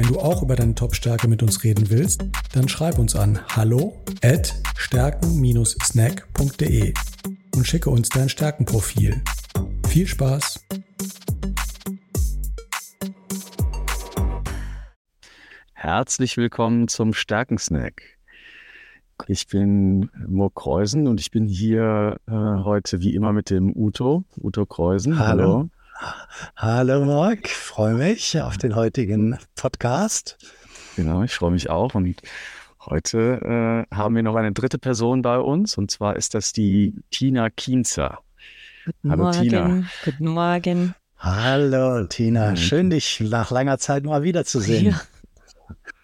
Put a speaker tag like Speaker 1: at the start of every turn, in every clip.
Speaker 1: Wenn du auch über deine Top-Stärke mit uns reden willst, dann schreib uns an hallo at stärken-snack.de und schicke uns dein Stärkenprofil. Viel Spaß!
Speaker 2: Herzlich willkommen zum Stärkensnack. Ich bin Mo Kreusen und ich bin hier äh, heute wie immer mit dem Uto, Uto Kreusen.
Speaker 3: Hallo. Hallo. Hallo Marc, freue mich auf den heutigen Podcast.
Speaker 2: Genau, ich freue mich auch. Und heute äh, haben wir noch eine dritte Person bei uns und zwar ist das die Tina Kienzer.
Speaker 4: Guten Hallo Morgen. Tina. Guten Morgen.
Speaker 3: Hallo Tina, schön dich nach langer Zeit mal wiederzusehen.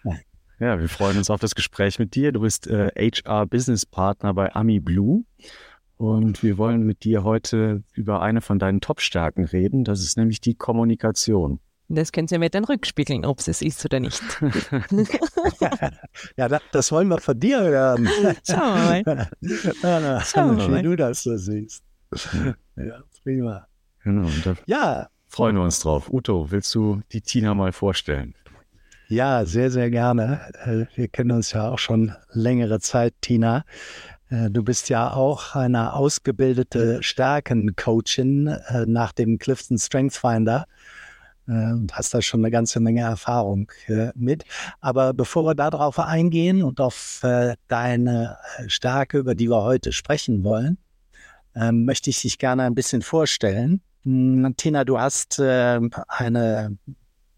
Speaker 2: Ja. ja, wir freuen uns auf das Gespräch mit dir. Du bist äh, HR Business Partner bei Ami Blue und wir wollen mit dir heute über eine von deinen Top-Stärken reden. Das ist nämlich die Kommunikation.
Speaker 4: Das können Sie mir dann rückspiegeln, ob es es ist oder nicht.
Speaker 3: ja, das wollen wir von dir hören.
Speaker 4: Schauen wir mal.
Speaker 3: Schauen wir mal. Wie du das so siehst. Ja, prima.
Speaker 2: Genau. da ja. Freuen wir uns drauf. Uto, willst du die Tina mal vorstellen?
Speaker 3: Ja, sehr, sehr gerne. Äh, wir kennen uns ja auch schon längere Zeit, Tina. Äh, du bist ja auch eine ausgebildete Stärkencoachin äh, nach dem Clifton Strength Finder äh, und hast da schon eine ganze Menge Erfahrung mit. Aber bevor wir darauf eingehen und auf deine Stärke, über die wir heute sprechen wollen, möchte ich dich gerne ein bisschen vorstellen. Hm, Tina, du hast eine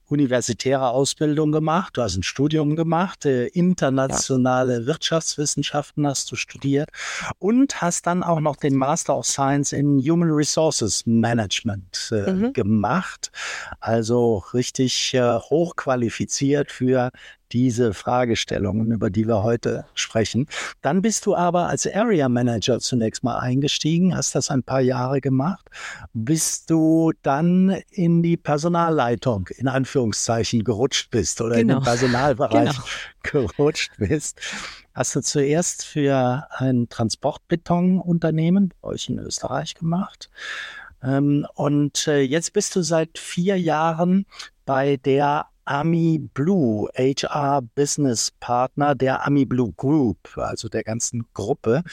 Speaker 3: universitäre Ausbildung gemacht, du hast ein Studium gemacht, äh, internationale ja. Wirtschaftswissenschaften hast du studiert und hast dann auch noch den Master of Science in Human Resources Management äh, mhm. gemacht. Also richtig äh, hochqualifiziert für diese Fragestellungen, über die wir heute sprechen. Dann bist du aber als Area Manager zunächst mal eingestiegen, hast das ein paar Jahre gemacht, bist du dann in die Personalleitung in Anführungszeichen gerutscht bist oder genau. in den genau. Personalbereich genau. gerutscht bist. Hast du zuerst für ein Transportbetonunternehmen bei euch in Österreich gemacht. Ähm, und äh, jetzt bist du seit vier Jahren bei der Ami Blue, HR Business Partner der Ami Blue Group, also der ganzen Gruppe.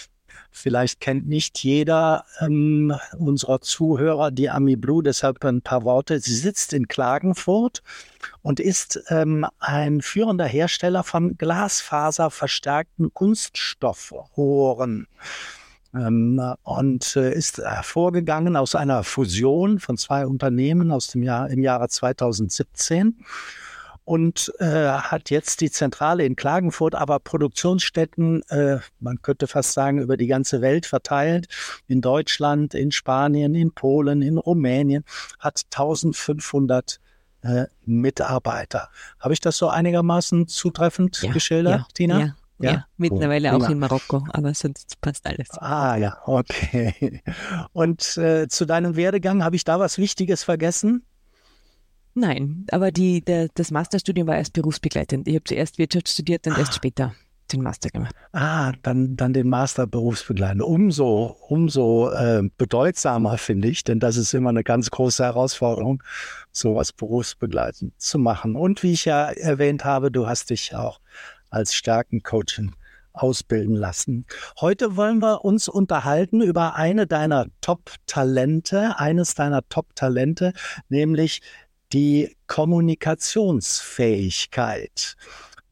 Speaker 3: Vielleicht kennt nicht jeder ähm, unserer Zuhörer die Ami Blue, deshalb ein paar Worte. Sie sitzt in Klagenfurt und ist ähm, ein führender Hersteller von glasfaserverstärkten Kunststoffrohren ähm, und äh, ist hervorgegangen aus einer Fusion von zwei Unternehmen aus dem Jahr im Jahre 2017 und äh, hat jetzt die Zentrale in Klagenfurt, aber Produktionsstätten, äh, man könnte fast sagen, über die ganze Welt verteilt. In Deutschland, in Spanien, in Polen, in Rumänien, hat 1500 äh, Mitarbeiter. Habe ich das so einigermaßen zutreffend ja, geschildert,
Speaker 4: ja,
Speaker 3: Tina?
Speaker 4: Ja. Ja, ja mittlerweile oh, auch in Marokko, aber sonst passt alles.
Speaker 3: Ah ja, okay. Und äh, zu deinem Werdegang habe ich da was Wichtiges vergessen?
Speaker 4: Nein, aber die, der, das Masterstudium war erst berufsbegleitend. Ich habe zuerst Wirtschaft studiert und ah. erst später den Master gemacht.
Speaker 3: Ah, dann, dann den Master berufsbegleitend. Umso, umso äh, bedeutsamer finde ich, denn das ist immer eine ganz große Herausforderung, sowas berufsbegleitend zu machen. Und wie ich ja erwähnt habe, du hast dich auch als Stärkencoachin ausbilden lassen. Heute wollen wir uns unterhalten über eine deiner Top-Talente, eines deiner Top-Talente, nämlich die Kommunikationsfähigkeit.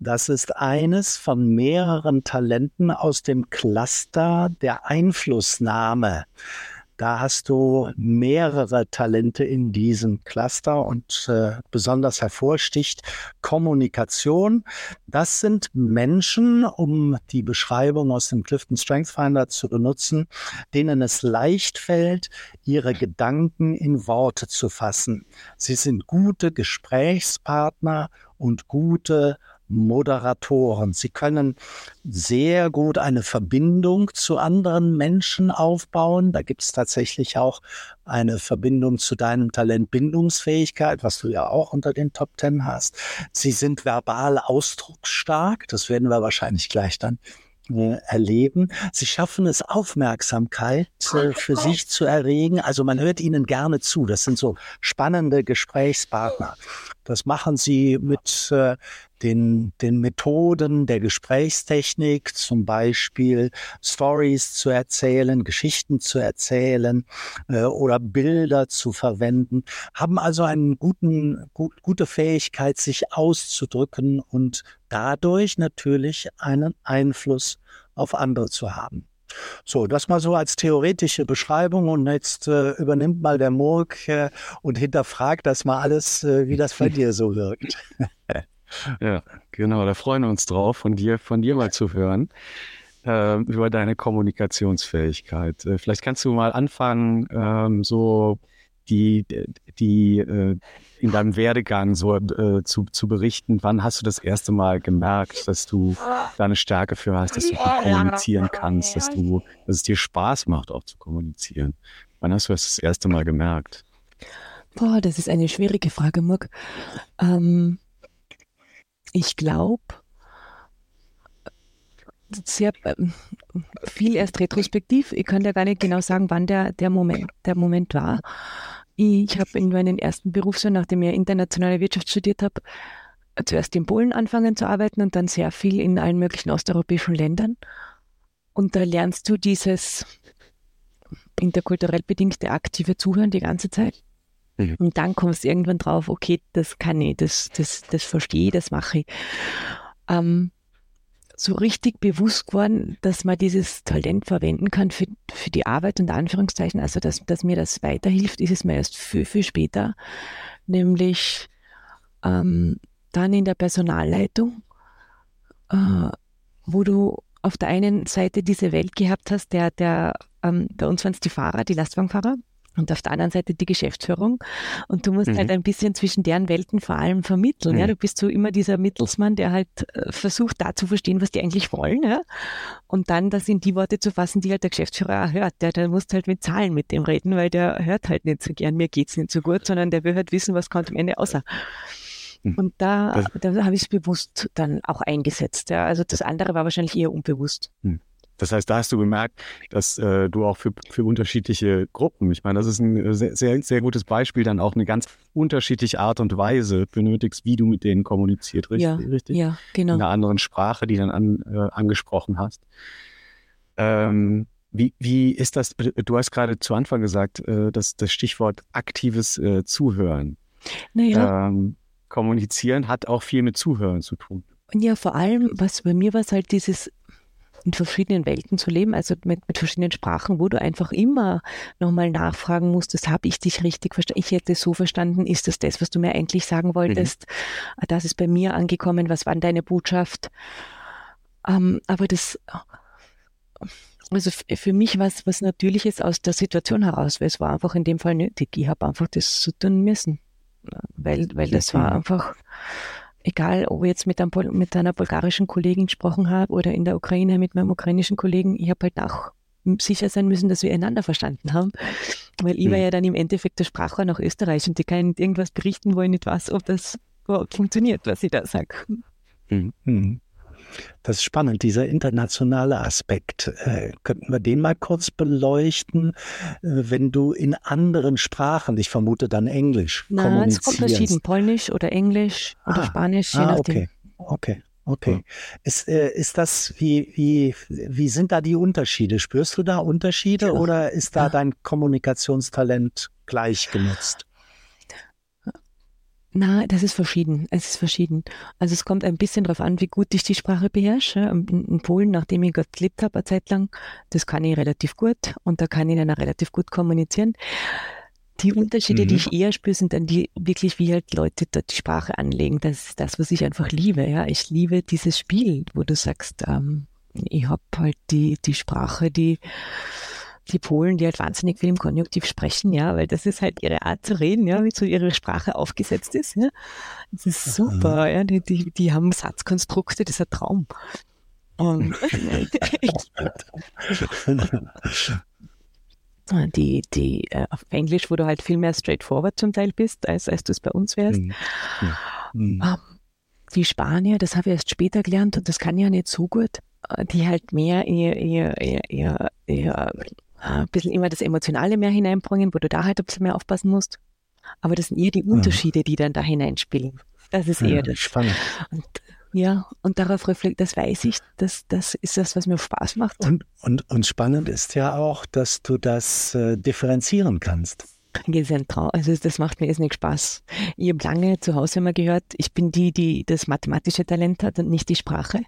Speaker 3: Das ist eines von mehreren Talenten aus dem Cluster der Einflussnahme. Da hast du mehrere Talente in diesem Cluster und äh, besonders hervorsticht Kommunikation. Das sind Menschen, um die Beschreibung aus dem Clifton Strength Finder zu benutzen, denen es leicht fällt, ihre Gedanken in Worte zu fassen. Sie sind gute Gesprächspartner und gute Moderatoren. Sie können sehr gut eine Verbindung zu anderen Menschen aufbauen. Da gibt es tatsächlich auch eine Verbindung zu deinem Talent Bindungsfähigkeit, was du ja auch unter den Top Ten hast. Sie sind verbal ausdrucksstark. Das werden wir wahrscheinlich gleich dann äh, erleben. Sie schaffen es, Aufmerksamkeit äh, für sich zu erregen. Also man hört ihnen gerne zu. Das sind so spannende Gesprächspartner. Das machen sie mit äh, den, den Methoden der Gesprächstechnik, zum Beispiel Stories zu erzählen, Geschichten zu erzählen äh, oder Bilder zu verwenden, haben also eine guten, gut, gute Fähigkeit, sich auszudrücken und dadurch natürlich einen Einfluss auf andere zu haben. So, das mal so als theoretische Beschreibung und jetzt äh, übernimmt mal der Murk äh, und hinterfragt das mal alles, äh, wie das bei dir so wirkt.
Speaker 2: Ja, genau, da freuen wir uns drauf, von dir, von dir mal zu hören äh, über deine Kommunikationsfähigkeit. Äh, vielleicht kannst du mal anfangen, ähm, so die, die äh, in deinem Werdegang so äh, zu, zu berichten. Wann hast du das erste Mal gemerkt, dass du da eine Stärke für hast, dass du kommunizieren kannst, dass du, dass es dir Spaß macht, auch zu kommunizieren? Wann hast du das das erste Mal gemerkt?
Speaker 4: Boah, das ist eine schwierige Frage, Murk. Ähm, ich glaube, sehr ähm, viel erst retrospektiv. Ich kann ja gar nicht genau sagen, wann der, der, Moment, der Moment war. Ich habe in meinen ersten Berufsjahr, nachdem ich internationale Wirtschaft studiert habe, zuerst in Polen angefangen zu arbeiten und dann sehr viel in allen möglichen osteuropäischen Ländern. Und da lernst du dieses interkulturell bedingte aktive Zuhören die ganze Zeit. Mhm. Und dann kommst du irgendwann drauf, okay, das kann ich, das, das, das verstehe ich, das mache ich. Ähm, so richtig bewusst geworden, dass man dieses Talent verwenden kann für, für die Arbeit und Anführungszeichen, also dass, dass mir das weiterhilft, ist es mir erst viel, viel später, nämlich ähm, dann in der Personalleitung, äh, wo du auf der einen Seite diese Welt gehabt hast, der, der ähm, bei uns waren es die Fahrer, die Lastwagenfahrer, und auf der anderen Seite die Geschäftsführung. Und du musst halt mhm. halt ein bisschen zwischen deren Welten vor allem vermitteln. Mhm. Ja, du bist so immer dieser Mittelsmann, der halt äh, versucht, da zu verstehen, was die eigentlich wollen. Ja? Und dann das in die Worte zu fassen, die halt der Geschäftsführer auch hört. Der, der muss halt mit Zahlen mit dem reden, weil der hört halt nicht so gern, mir geht's nicht so gut, sondern der will halt wissen, was kommt am Ende außer. Mhm. Und da, da habe ich es bewusst dann auch eingesetzt. Ja. Also das andere war wahrscheinlich eher unbewusst.
Speaker 2: Mhm. Das heißt, da hast du gemerkt, dass äh, du auch für, für unterschiedliche Gruppen, ich meine, das ist ein äh, sehr, sehr, sehr gutes Beispiel, dann auch eine ganz unterschiedliche Art und Weise benötigst, wie du mit denen kommuniziert, richtig?
Speaker 4: Ja,
Speaker 2: richtig?
Speaker 4: ja genau.
Speaker 2: In einer anderen Sprache, die dann an, äh, angesprochen hast. Ähm, wie, wie ist das, du hast gerade zu Anfang gesagt, äh, dass das Stichwort aktives äh, Zuhören.
Speaker 4: Naja.
Speaker 2: Ähm, kommunizieren hat auch viel mit Zuhören zu tun.
Speaker 4: Ja, vor allem, was bei mir war halt dieses in verschiedenen Welten zu leben, also mit, mit verschiedenen Sprachen, wo du einfach immer nochmal nachfragen musstest, habe ich dich richtig verstanden? Ich hätte so verstanden, ist das das, was du mir eigentlich sagen wolltest? Mhm. Das ist bei mir angekommen, was war deine Botschaft? Ähm, aber das, also für mich war es was Natürliches aus der Situation heraus, weil es war einfach in dem Fall nötig. Ich habe einfach das so tun müssen, weil, weil das war einfach egal ob ich jetzt mit, einem, mit einer bulgarischen Kollegin gesprochen habe oder in der Ukraine mit meinem ukrainischen Kollegen, ich habe halt auch sicher sein müssen, dass wir einander verstanden haben. Weil ich war mhm. ja dann im Endeffekt der Sprachrohr nach Österreich und die kann irgendwas berichten, wo ich nicht weiß, ob das überhaupt funktioniert, was ich da sage.
Speaker 3: Mhm. Das ist spannend, dieser internationale Aspekt. Äh, könnten wir den mal kurz beleuchten? Äh, wenn du in anderen Sprachen, ich vermute dann Englisch,
Speaker 4: Na, kommunizierst. es kommt verschieden, Polnisch oder Englisch oder ah, Spanisch, je
Speaker 3: ah,
Speaker 4: nachdem.
Speaker 3: Okay, okay. Okay. Ist, äh, ist das, wie, wie, wie sind da die Unterschiede? Spürst du da Unterschiede ja. oder ist da ja. dein Kommunikationstalent gleich genutzt?
Speaker 4: Na, das ist verschieden. Es ist verschieden. Also es kommt ein bisschen darauf an, wie gut ich die Sprache beherrsche. In, in Polen, nachdem ich dort gelebt habe, eine Zeit lang, das kann ich relativ gut und da kann ich dann auch relativ gut kommunizieren. Die Unterschiede, mhm. die ich eher spüre, sind dann die wirklich, wie halt Leute dort die Sprache anlegen. Das ist das, was ich einfach liebe. Ja, ich liebe dieses Spiel, wo du sagst, ähm, ich habe halt die die Sprache, die die Polen, die halt wahnsinnig viel im Konjunktiv sprechen, ja, weil das ist halt ihre Art zu reden, ja, wie so ihre Sprache aufgesetzt ist, ja. Das ist super, ja, die, die, die haben Satzkonstrukte, das ist ein Traum. Und die, die äh, auf Englisch, wo du halt viel mehr straightforward zum Teil bist, als, als du es bei uns wärst. Mhm. Mhm. Um, die Spanier, das habe ich erst später gelernt und das kann ich ja nicht so gut, äh, die halt mehr ihr, ihr, ihr, ihr, ihr ein bisschen immer das Emotionale mehr hineinbringen, wo du da halt ein bisschen mehr aufpassen musst. Aber das sind eher die mhm. Unterschiede, die dann da hineinspielen. Das ist eher ja, das.
Speaker 3: Spannend.
Speaker 4: Und, ja, und darauf reflektiert, das weiß ich, das, das ist das, was mir Spaß macht.
Speaker 3: Und, und, und spannend ist ja auch, dass du das äh, differenzieren kannst.
Speaker 4: Traum. Also das macht mir jetzt nicht Spaß. Ich habe lange zu Hause immer gehört, ich bin die, die das mathematische Talent hat und nicht die Sprache.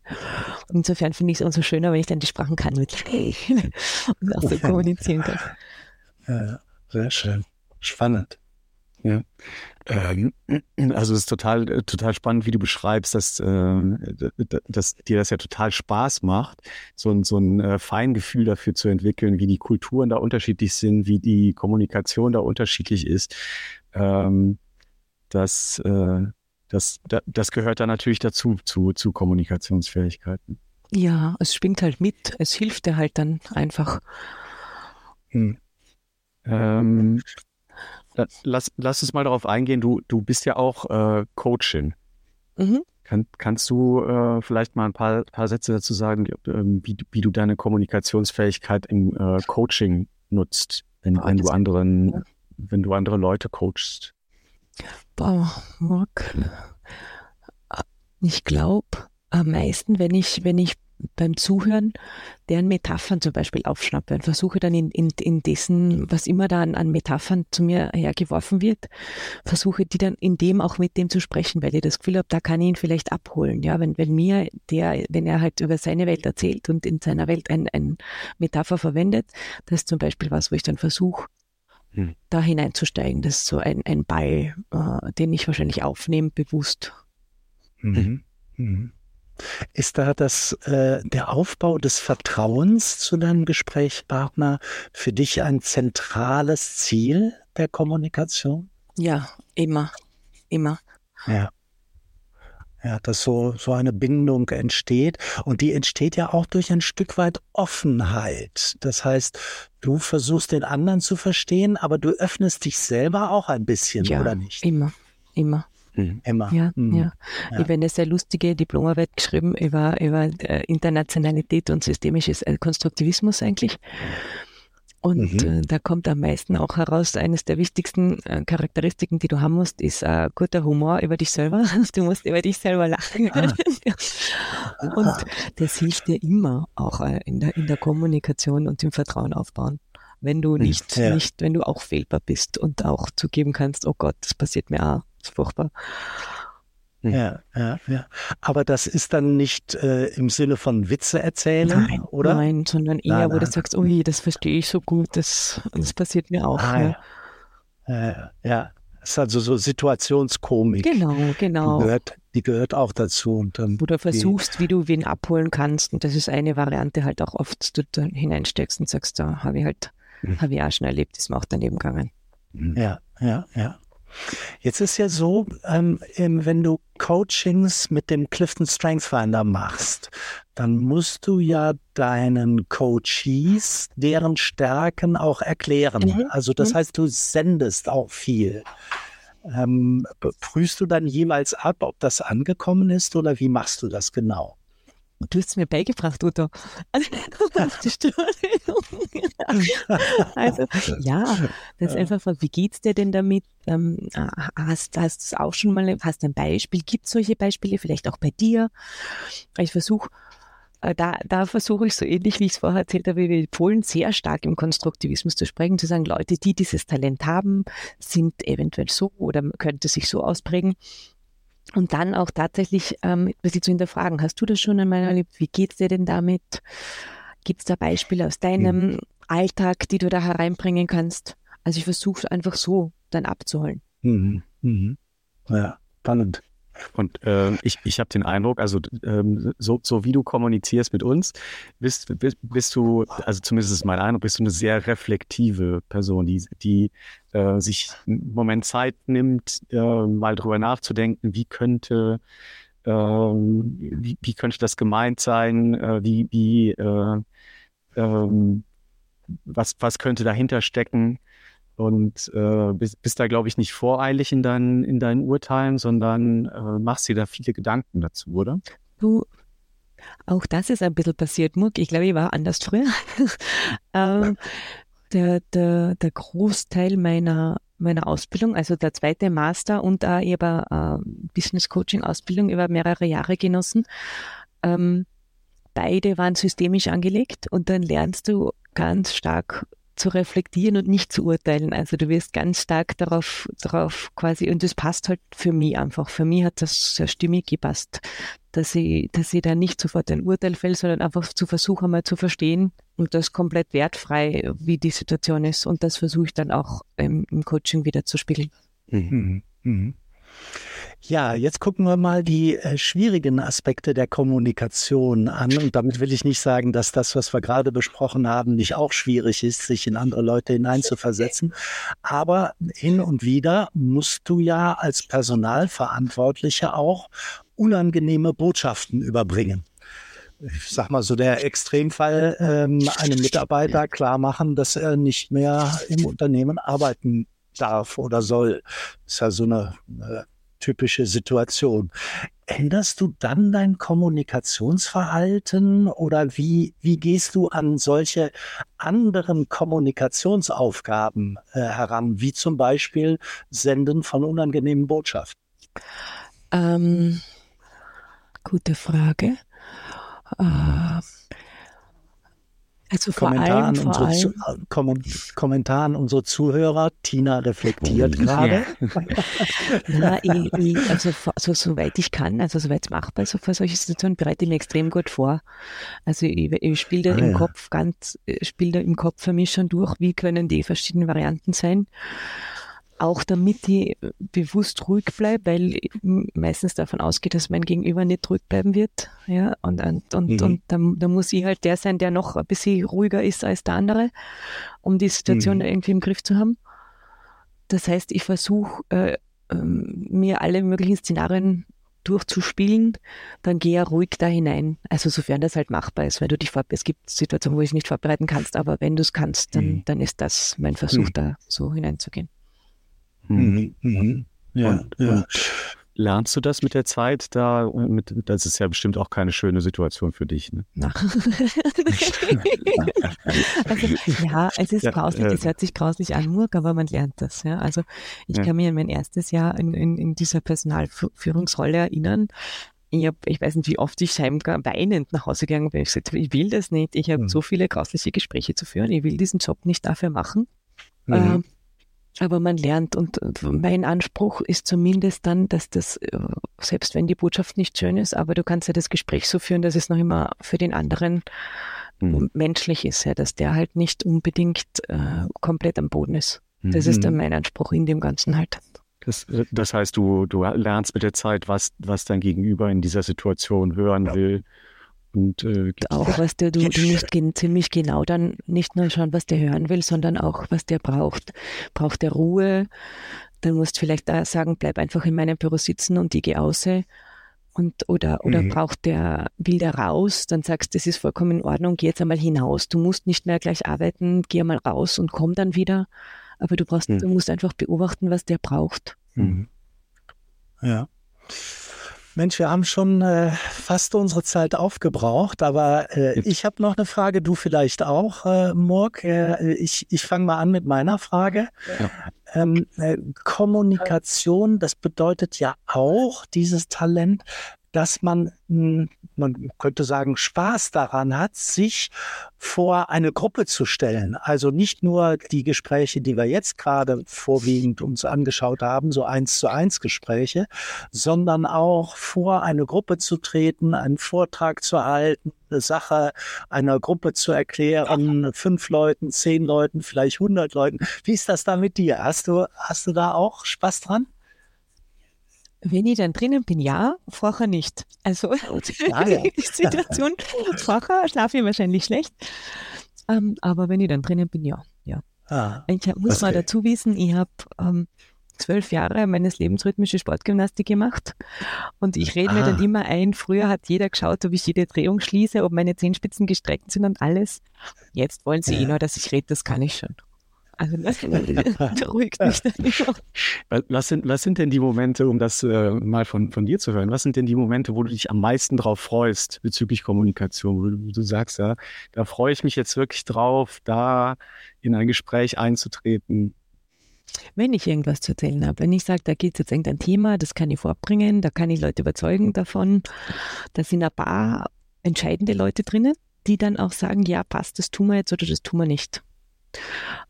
Speaker 4: Insofern finde ich es umso schöner, wenn ich dann die Sprachen kann mittlerweile und auch so kommunizieren kann.
Speaker 3: Ja, sehr schön. Spannend.
Speaker 2: Ja. Ähm, also es ist total, äh, total spannend, wie du beschreibst, dass, äh, dass dir das ja total Spaß macht, so ein, so ein äh, Feingefühl dafür zu entwickeln, wie die Kulturen da unterschiedlich sind, wie die Kommunikation da unterschiedlich ist. Ähm, das, äh, das, das gehört da natürlich dazu, zu, zu Kommunikationsfähigkeiten.
Speaker 4: Ja, es schwingt halt mit, es hilft dir halt dann einfach.
Speaker 2: Hm. Ähm, Lass, lass uns mal darauf eingehen. Du, du bist ja auch äh, Coachin. Mhm. Kann, kannst du äh, vielleicht mal ein paar, paar Sätze dazu sagen, ähm, wie, wie du deine Kommunikationsfähigkeit im äh, Coaching nutzt, wenn, wenn du anderen, ja. wenn du andere Leute coachst?
Speaker 4: Boah, Mark. Ich glaube, am meisten, wenn ich, wenn ich beim Zuhören deren Metaphern zum Beispiel aufschnappe und versuche dann in, in, in dessen, was immer da an, an Metaphern zu mir hergeworfen wird, versuche die dann in dem auch mit dem zu sprechen, weil ich das Gefühl habe, da kann ich ihn vielleicht abholen. Ja, wenn, wenn mir der, wenn er halt über seine Welt erzählt und in seiner Welt ein, ein Metapher verwendet, das ist zum Beispiel was, wo ich dann versuche, hm. da hineinzusteigen. Das ist so ein, ein Ball, äh, den ich wahrscheinlich aufnehme, bewusst.
Speaker 3: Mhm. Mhm. Ist da das, äh, der Aufbau des Vertrauens zu deinem Gesprächspartner für dich ein zentrales Ziel der Kommunikation?
Speaker 4: Ja, immer, immer.
Speaker 3: Ja. Ja, dass so, so eine Bindung entsteht. Und die entsteht ja auch durch ein Stück weit Offenheit. Das heißt, du versuchst den anderen zu verstehen, aber du öffnest dich selber auch ein bisschen,
Speaker 4: ja,
Speaker 3: oder nicht?
Speaker 4: Immer, immer.
Speaker 3: Mhm. Emma.
Speaker 4: Ja, mhm. ja. ja. Ich habe eine sehr lustige Diplomarbeit geschrieben über, über äh, Internationalität und systemisches äh, Konstruktivismus eigentlich. Und mhm. äh, da kommt am meisten auch heraus, eines der wichtigsten Charakteristiken, die du haben musst, ist äh, guter Humor über dich selber. Du musst über dich selber lachen. Ah. und das hilft dir immer auch in, der, in der Kommunikation und im Vertrauen aufbauen. Wenn du mhm. nicht, ja. nicht, wenn du auch fehlbar bist und auch zugeben kannst, oh Gott, das passiert mir auch ist furchtbar.
Speaker 3: Hm. Ja, ja, ja. Aber das ist dann nicht äh, im Sinne von Witze erzählen,
Speaker 4: nein,
Speaker 3: oder?
Speaker 4: Nein, sondern eher, nein, wo du sagst, ui, das verstehe ich so gut, das, das passiert mir auch. Ah,
Speaker 3: ja. Ja. ja, das ist also so Situationskomik.
Speaker 4: Genau, genau.
Speaker 3: Die gehört, die gehört auch dazu. Und dann
Speaker 4: wo du versuchst, die, wie du wen abholen kannst. Und das ist eine Variante halt auch oft, dass du da hineinsteckst und sagst, da habe ich halt, mhm. habe ich auch schon erlebt, ist mir auch daneben gegangen.
Speaker 3: Ja, ja, ja. Jetzt ist ja so, ähm, wenn du Coachings mit dem Clifton Strength Finder machst, dann musst du ja deinen Coaches deren Stärken auch erklären. Mhm. Also das mhm. heißt, du sendest auch viel. Ähm, prüfst du dann jeweils ab, ob das angekommen ist oder wie machst du das genau?
Speaker 4: Du hast es mir beigebracht, Udo. Also, also ja, das ist einfach, wie geht's dir denn damit? Ähm, hast, hast du auch schon mal, hast ein Beispiel? Gibt es solche Beispiele vielleicht auch bei dir? Ich versuche, äh, da, da versuche ich so ähnlich, wie ich es vorher erzählt habe, wie Polen sehr stark im Konstruktivismus zu sprechen, zu sagen, Leute, die dieses Talent haben, sind eventuell so oder könnte sich so ausprägen. Und dann auch tatsächlich ähm, ein bisschen zu hinterfragen, hast du das schon einmal erlebt? Wie geht es dir denn damit? Gibt es da Beispiele aus deinem mhm. Alltag, die du da hereinbringen kannst? Also ich versuche einfach so dann abzuholen.
Speaker 3: Mhm. Mhm. Ja, spannend.
Speaker 2: Und äh, ich, ich habe den Eindruck, also ähm, so, so wie du kommunizierst mit uns, bist, bist, bist du, also zumindest ist mein Eindruck, bist du eine sehr reflektive Person, die, die äh, sich einen Moment Zeit nimmt, äh, mal drüber nachzudenken, wie könnte, ähm, wie, wie könnte das gemeint sein, äh, wie, wie äh, ähm, was, was könnte dahinter stecken und äh, bist, bist da, glaube ich, nicht voreilig in, dein, in deinen Urteilen, sondern äh, machst dir da viele Gedanken dazu, oder?
Speaker 4: Du, auch das ist ein bisschen passiert, Muck. Ich glaube, ich war anders früher. ähm, der, der, der Großteil meiner, meiner Ausbildung, also der zweite Master und äh, ich habe äh, Business Coaching Ausbildung über mehrere Jahre genossen. Ähm, beide waren systemisch angelegt und dann lernst du ganz stark zu reflektieren und nicht zu urteilen. Also du wirst ganz stark darauf, darauf quasi, und das passt halt für mich einfach. Für mich hat das sehr stimmig gepasst, dass ich, dass ich da nicht sofort ein Urteil fällt, sondern einfach zu versuchen, mal zu verstehen und das komplett wertfrei, wie die Situation ist. Und das versuche ich dann auch ähm, im Coaching wieder zu spiegeln. Mhm. Mhm.
Speaker 3: Ja, jetzt gucken wir mal die äh, schwierigen Aspekte der Kommunikation an. Und damit will ich nicht sagen, dass das, was wir gerade besprochen haben, nicht auch schwierig ist, sich in andere Leute hineinzuversetzen. Aber hin und wieder musst du ja als Personalverantwortlicher auch unangenehme Botschaften überbringen ich sag mal so der Extremfall, ähm, einem Mitarbeiter klar machen, dass er nicht mehr im Unternehmen arbeiten darf oder soll. Ist ja so eine, eine typische Situation. Änderst du dann dein Kommunikationsverhalten oder wie, wie gehst du an solche anderen Kommunikationsaufgaben äh, heran, wie zum Beispiel Senden von unangenehmen Botschaften?
Speaker 4: Ähm, gute Frage. Äh, also vor
Speaker 3: Kommentar
Speaker 4: allem,
Speaker 3: an unsere, Zu, Kommen, Kommentar an unsere Zuhörer. Tina reflektiert gerade.
Speaker 4: Ja. ich, ich, also so, soweit ich kann, also soweit es machbar ist, für solche Situationen bereite ich mir extrem gut vor. Also ich, ich spiele da ah, im ja. Kopf ganz, spiele da im Kopf für mich schon durch, wie können die verschiedenen Varianten sein auch damit ich bewusst ruhig bleibe, weil ich meistens davon ausgehe, dass mein Gegenüber nicht ruhig bleiben wird. Ja, und, und, und, mhm. und da, da, muss ich halt der sein, der noch ein bisschen ruhiger ist als der andere, um die Situation mhm. irgendwie im Griff zu haben. Das heißt, ich versuche, äh, äh, mir alle möglichen Szenarien durchzuspielen, dann gehe ruhig da hinein. Also sofern das halt machbar ist, weil du dich vor, es gibt Situationen, wo ich es nicht vorbereiten kannst, aber wenn du es kannst, dann, mhm. dann ist das mein Versuch, mhm. da so hineinzugehen.
Speaker 2: Mhm. Mhm. Ja, und, ja. Und lernst du das mit der Zeit da? Mit, das ist ja bestimmt auch keine schöne Situation für dich. Ne?
Speaker 4: also, ja, es ist ja, grauslich, es hört sich grauslich an, Murk, aber man lernt das. Ja? Also ich ja. kann mich an mein erstes Jahr in, in, in dieser Personalführungsrolle erinnern. Ich, hab, ich weiß nicht, wie oft ich heimgar weinend nach Hause gegangen bin. Ich gesagt, ich will das nicht. Ich habe mhm. so viele grausliche Gespräche zu führen. Ich will diesen Job nicht dafür machen. Mhm. Ähm, aber man lernt und mein Anspruch ist zumindest dann, dass das, äh, selbst wenn die Botschaft nicht schön ist, aber du kannst ja das Gespräch so führen, dass es noch immer für den anderen mhm. menschlich ist, ja, dass der halt nicht unbedingt äh, komplett am Boden ist. Das mhm. ist dann mhm. mein Anspruch in dem Ganzen halt.
Speaker 2: Das, äh, das heißt, du, du lernst mit der Zeit, was, was dein Gegenüber in dieser Situation hören will und äh,
Speaker 4: auch was der, du, du musst ziemlich genau dann nicht nur schauen, was der hören will, sondern auch, was der braucht. Braucht der Ruhe? Dann musst du vielleicht da sagen, bleib einfach in meinem Büro sitzen und ich gehe aus. Und, oder oder mhm. braucht der, will der raus, dann sagst du, das ist vollkommen in Ordnung, geh jetzt einmal hinaus. Du musst nicht mehr gleich arbeiten, geh mal raus und komm dann wieder. Aber du brauchst, mhm. du musst einfach beobachten, was der braucht. Mhm.
Speaker 3: Ja. Mensch, wir haben schon äh, fast unsere Zeit aufgebraucht, aber äh, ich habe noch eine Frage, du vielleicht auch, äh, Murk. Äh, ich ich fange mal an mit meiner Frage. Ja. Ähm, äh, Kommunikation, das bedeutet ja auch dieses Talent, dass man, hm, man könnte sagen, Spaß daran hat, sich vor eine Gruppe zu stellen. Also nicht nur die Gespräche, die wir jetzt gerade vorwiegend uns angeschaut haben, so eins zu eins Gespräche, sondern auch vor eine Gruppe zu treten, einen Vortrag zu halten, eine Sache einer Gruppe zu erklären, fünf Leuten, zehn Leuten, vielleicht hundert Leuten. Wie ist das da mit dir? Hast du, hast du da auch Spaß dran?
Speaker 4: Wenn ich dann drinnen bin, ja, vorher nicht. Also ah, ja. die Situation, vorher schlafe ich wahrscheinlich schlecht. Ähm, aber wenn ich dann drinnen bin, ja. ja. Ah, ich muss okay. mal dazu wissen, ich habe ähm, zwölf Jahre meines Lebens rhythmische Sportgymnastik gemacht. Und ich rede mir dann immer ein, früher hat jeder geschaut, ob ich jede Drehung schließe, ob meine Zehenspitzen gestreckt sind und alles. Jetzt wollen sie ja. eh nur, dass ich rede, das kann ich schon. Also das beruhigt mich dann immer.
Speaker 2: Was sind, was sind denn die Momente, um das äh, mal von, von dir zu hören, was sind denn die Momente, wo du dich am meisten drauf freust bezüglich Kommunikation, wo du, du sagst, ja, da freue ich mich jetzt wirklich drauf, da in ein Gespräch einzutreten?
Speaker 4: Wenn ich irgendwas zu erzählen habe, wenn ich sage, da geht es jetzt irgendein Thema, das kann ich vorbringen, da kann ich Leute überzeugen davon, da sind ein paar entscheidende Leute drinnen, die dann auch sagen, ja, passt, das tun wir jetzt oder das tun wir nicht.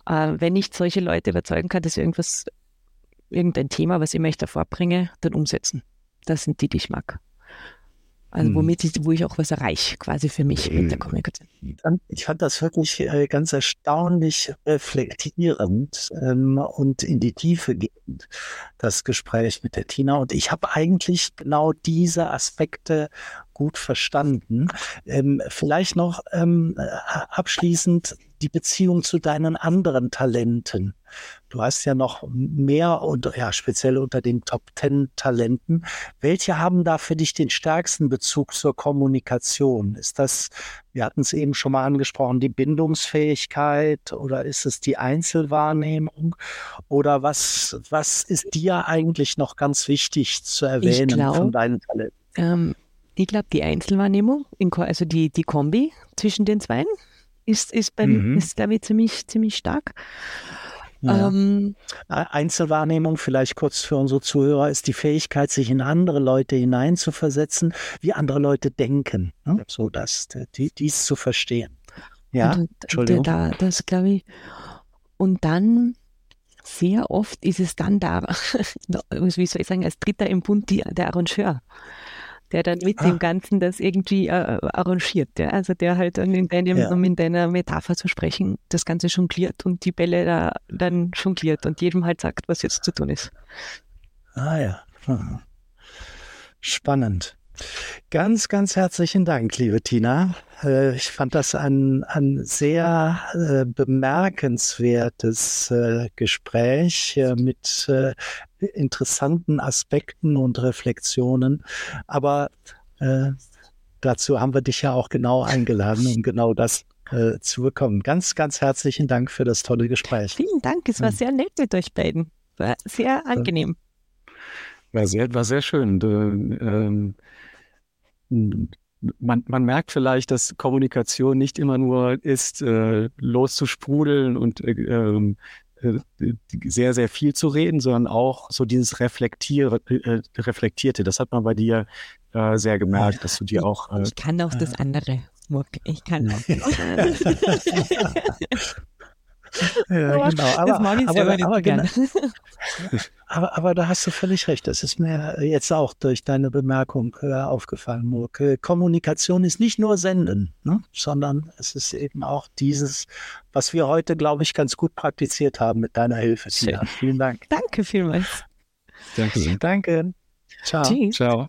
Speaker 4: Äh, wenn ich solche Leute überzeugen kann, dass irgendwas, irgendein Thema, was ich möchte, vorbringe, dann umsetzen. Das sind die, die ich mag. Also mhm. womit ich, wo ich auch was erreiche, quasi für mich mit der mhm. Kommunikation.
Speaker 3: Ich fand das wirklich äh, ganz erstaunlich reflektierend ähm, und in die Tiefe gehend, das Gespräch mit der Tina. Und ich habe eigentlich genau diese Aspekte gut verstanden. Ähm, vielleicht noch ähm, abschließend die Beziehung zu deinen anderen Talenten. Du hast ja noch mehr und ja, speziell unter den Top Ten Talenten. Welche haben da für dich den stärksten Bezug zur Kommunikation? Ist das, wir hatten es eben schon mal angesprochen, die Bindungsfähigkeit oder ist es die Einzelwahrnehmung? Oder was, was ist dir eigentlich noch ganz wichtig zu erwähnen glaub, von deinen Talenten?
Speaker 4: Ähm, ich glaube, die Einzelwahrnehmung, also die, die Kombi zwischen den zwei ist, ist, mhm. ist glaube ich, ziemlich, ziemlich stark.
Speaker 3: Ja. Ähm, Einzelwahrnehmung, vielleicht kurz für unsere Zuhörer, ist die Fähigkeit, sich in andere Leute hineinzuversetzen, wie andere Leute denken. Ne? So dass die, dies zu verstehen. Ja,
Speaker 4: und, Entschuldigung. Da, das glaube ich. Und dann sehr oft ist es dann da, wie soll ich sagen, als dritter im Bund die, der Arrangeur der dann mit ah. dem Ganzen das irgendwie äh, arrangiert. Ja? Also der halt dann in deinem, ja. um in deiner Metapher zu sprechen, das Ganze jongliert und die Bälle da dann jongliert und jedem halt sagt, was jetzt zu tun ist.
Speaker 3: Ah ja. Hm. Spannend. Ganz, ganz herzlichen Dank, liebe Tina. Äh, ich fand das ein, ein sehr äh, bemerkenswertes äh, Gespräch mit interessanten Aspekten und Reflexionen. Aber dazu haben wir dich ja auch genau eingeladen, um genau das zu bekommen. Ganz, ganz herzlichen Dank für das tolle Gespräch.
Speaker 4: Vielen Dank. Es war hm. sehr nett mit euch beiden. War sehr angenehm.
Speaker 2: War sehr, war sehr schön. Ähm, man, man merkt vielleicht, dass Kommunikation nicht immer nur ist, äh, loszusprudeln und äh, ähm, äh, sehr, sehr viel zu reden, sondern auch so dieses Reflektier, äh, Reflektierte. Das hat man bei dir äh, sehr gemerkt, dass du dir auch.
Speaker 4: Äh, ich kann auch das andere. Ich kann auch.
Speaker 3: ja, genau. Aber, das mag ich aber, aber, aber, genau. aber, aber da hast du völlig recht. Das ist mir jetzt auch durch deine Bemerkung äh, aufgefallen, Murk. Kommunikation ist nicht nur Senden, ne? sondern es ist eben auch dieses, was wir heute, glaube ich, ganz gut praktiziert haben mit deiner Hilfe, Tina. Vielen Dank.
Speaker 4: Danke vielmals.
Speaker 3: Danke sehr. Danke. Ciao. Tschüss. Ciao.